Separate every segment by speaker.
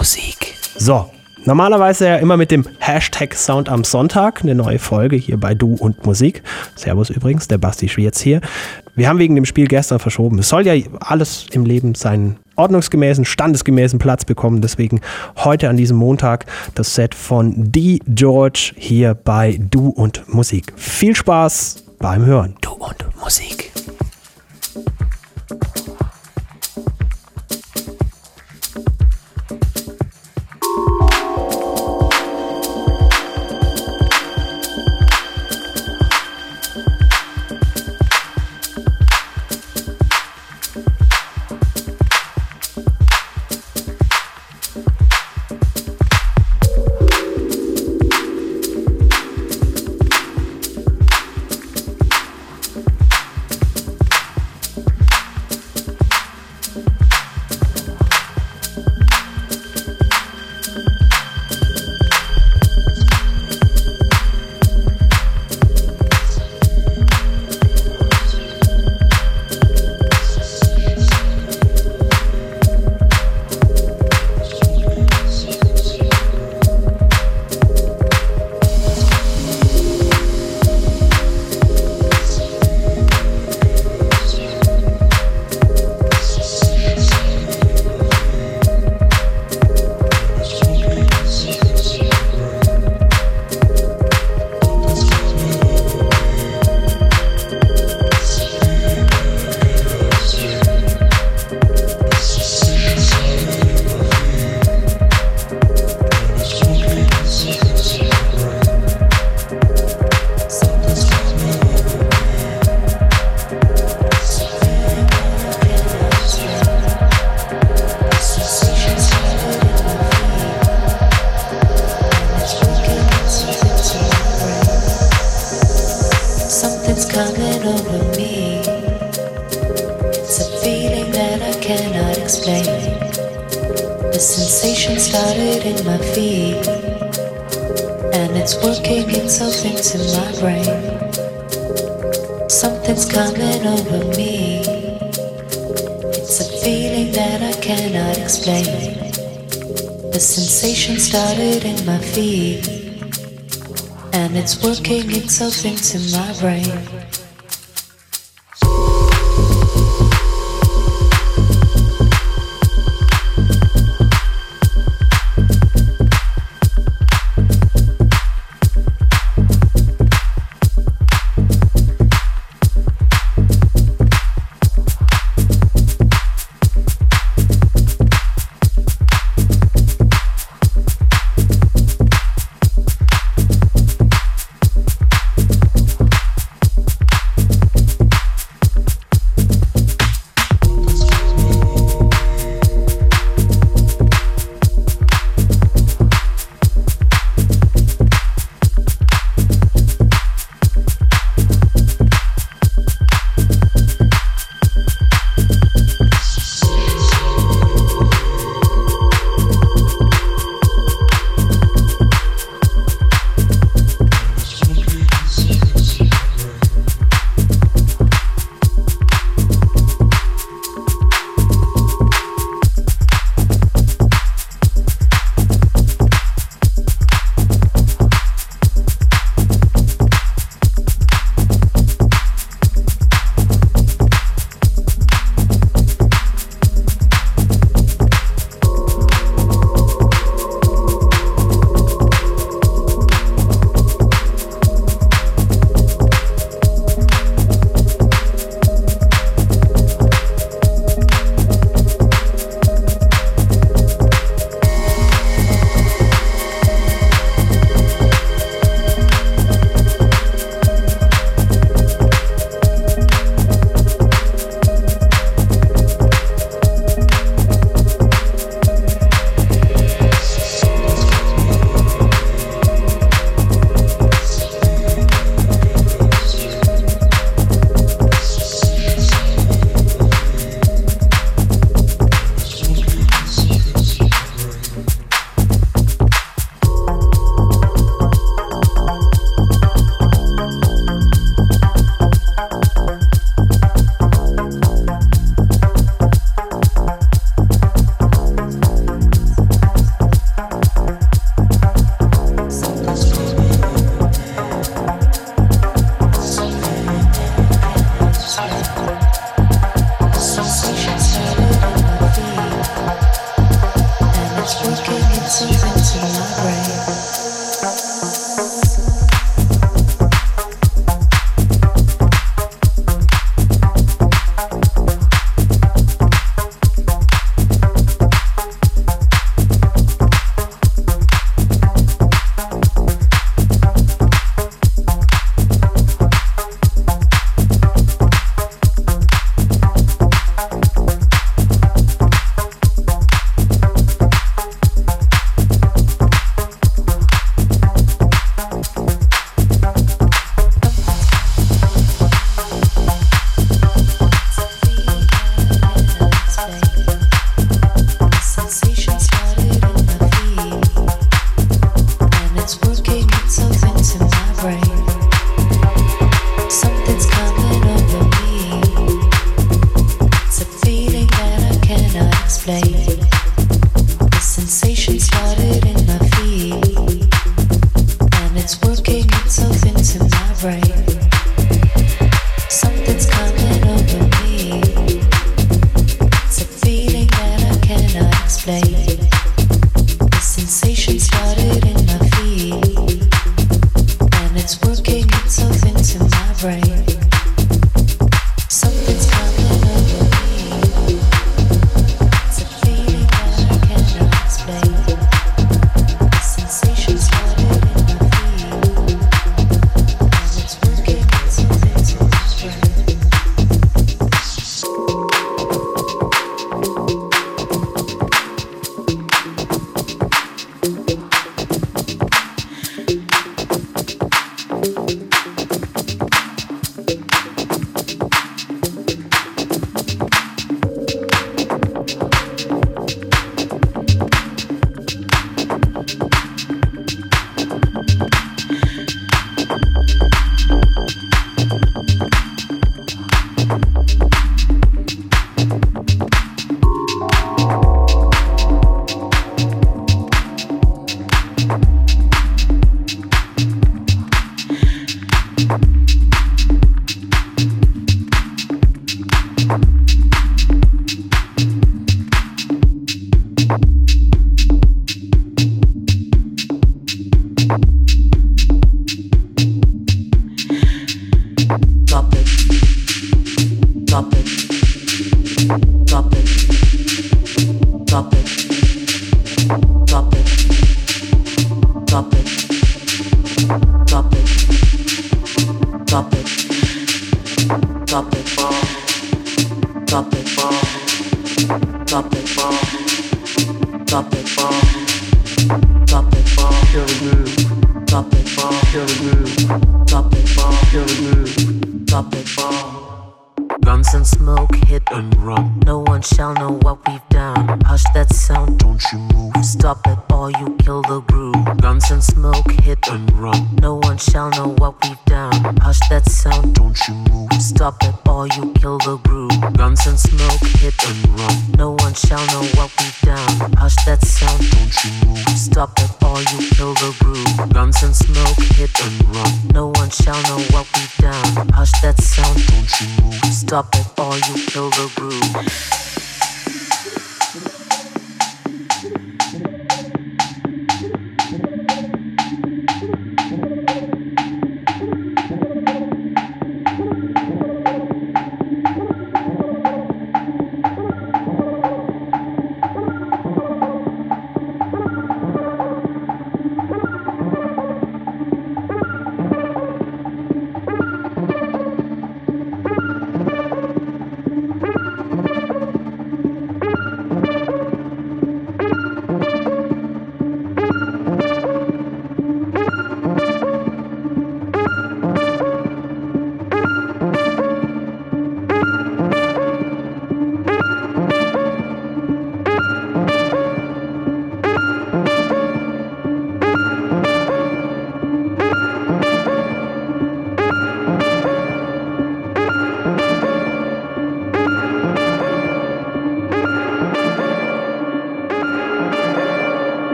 Speaker 1: Musik.
Speaker 2: So, normalerweise ja immer mit dem Hashtag Sound am Sonntag, eine neue Folge hier bei Du und Musik. Servus übrigens, der Basti Schwierz hier. Wir haben wegen dem Spiel gestern verschoben. Es soll ja alles im Leben seinen ordnungsgemäßen, standesgemäßen Platz bekommen. Deswegen heute an diesem Montag das Set von D. George hier bei Du und Musik. Viel Spaß beim Hören.
Speaker 1: Du und Musik.
Speaker 3: working, it's something to my brain.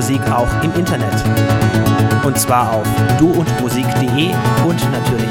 Speaker 2: Musik auch im Internet. Und zwar auf duundmusik.de und natürlich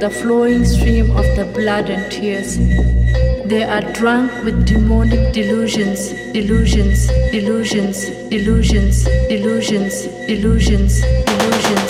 Speaker 4: the flowing stream of the blood and tears. They are drunk with demonic delusions, delusions, delusions, delusions, delusions, delusions, delusions.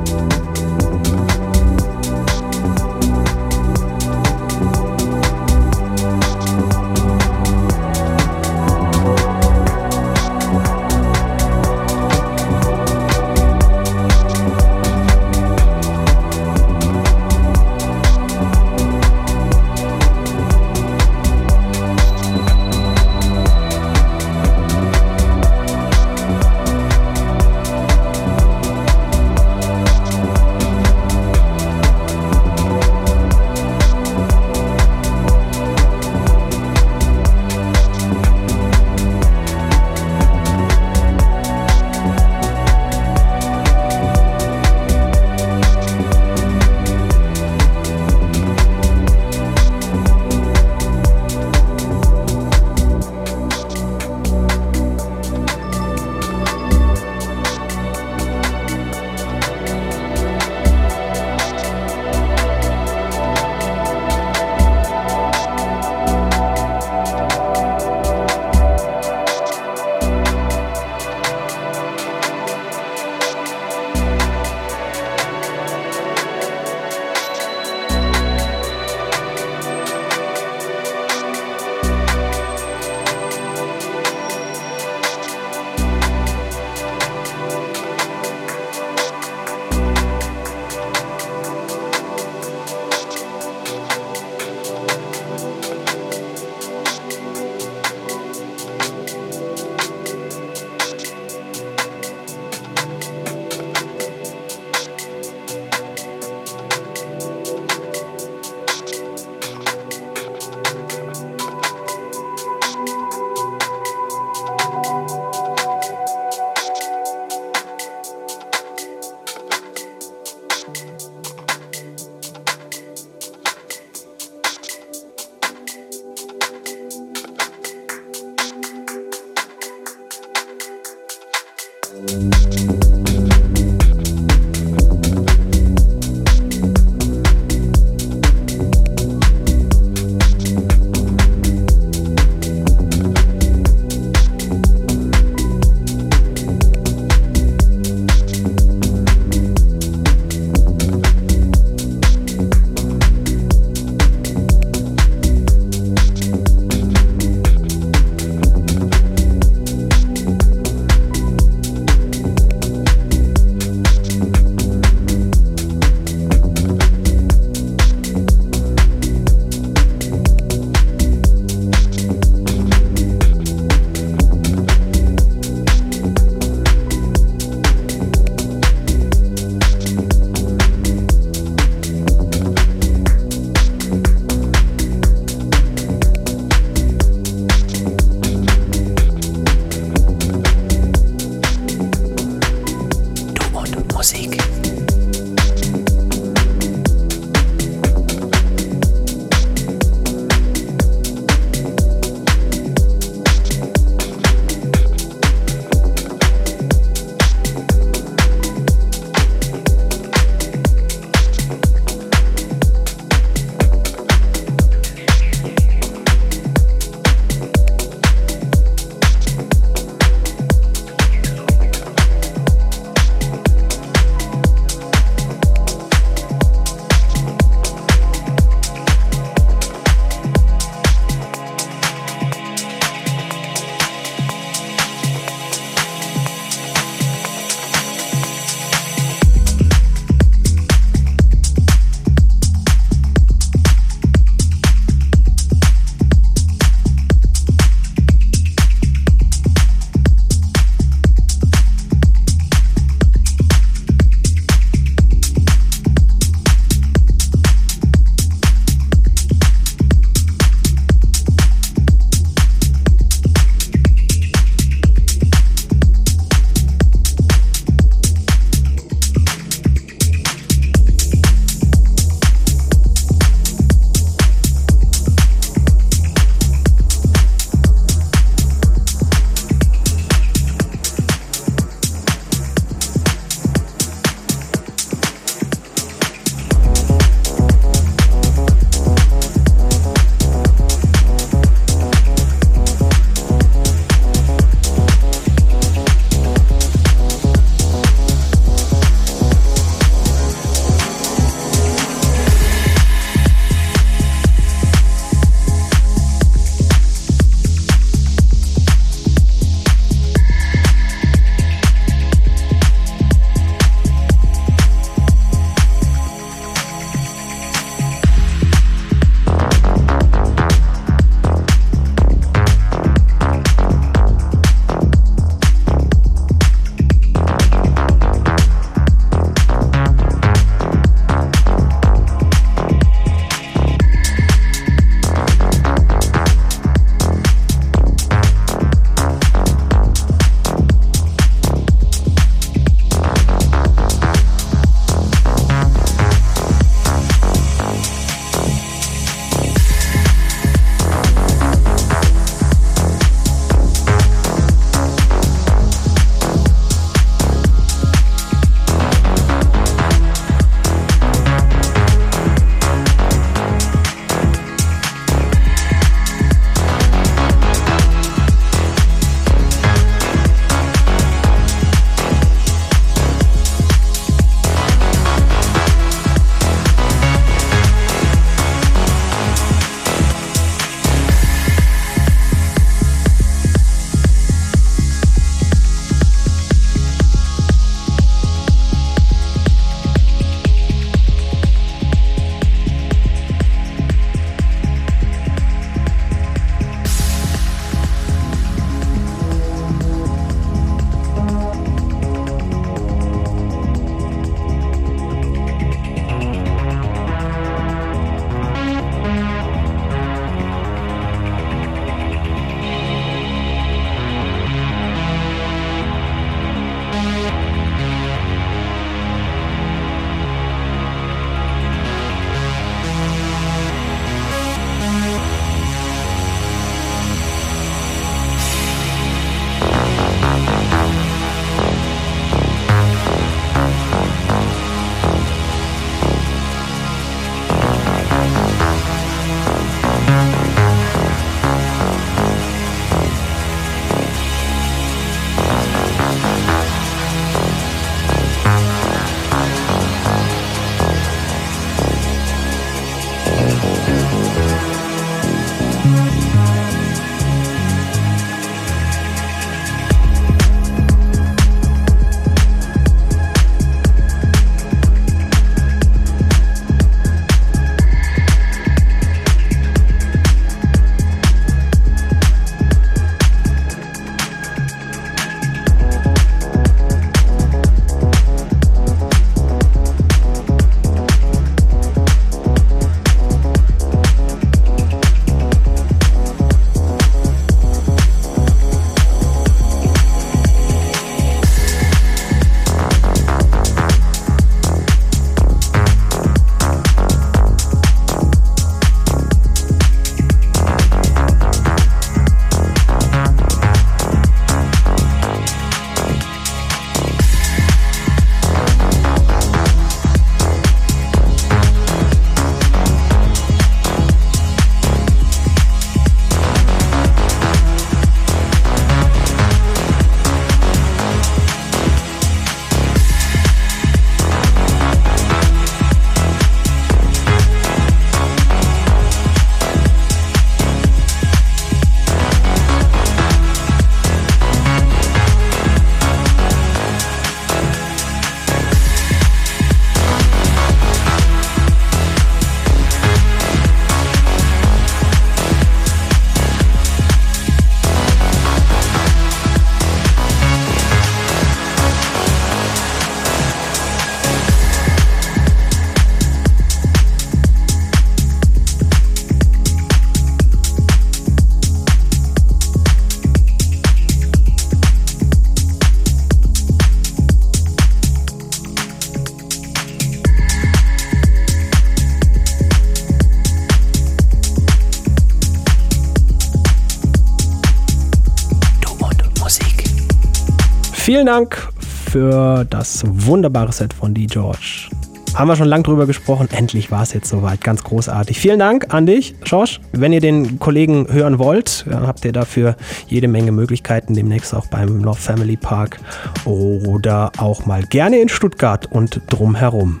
Speaker 2: Vielen Dank für das wunderbare Set von D. George. Haben wir schon lange drüber gesprochen. Endlich war es jetzt soweit. Ganz großartig. Vielen Dank an dich, Schorsch. Wenn ihr den Kollegen hören wollt, habt ihr dafür jede Menge Möglichkeiten. Demnächst auch beim Love Family Park oder auch mal gerne in Stuttgart und drumherum.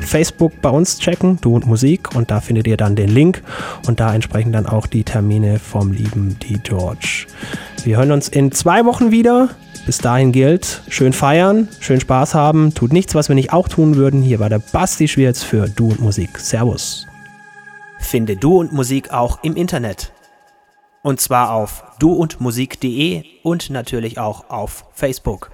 Speaker 2: Facebook bei uns checken, Du und Musik, und da findet ihr dann den Link und da entsprechend dann auch die Termine vom lieben D. George. Wir hören uns in zwei Wochen wieder. Bis dahin gilt, schön feiern, schön Spaß haben, tut nichts, was wir nicht auch tun würden. Hier war der Basti Schwierz für Du und Musik. Servus. Finde Du und Musik auch im Internet. Und zwar auf duundmusik.de und natürlich auch auf Facebook.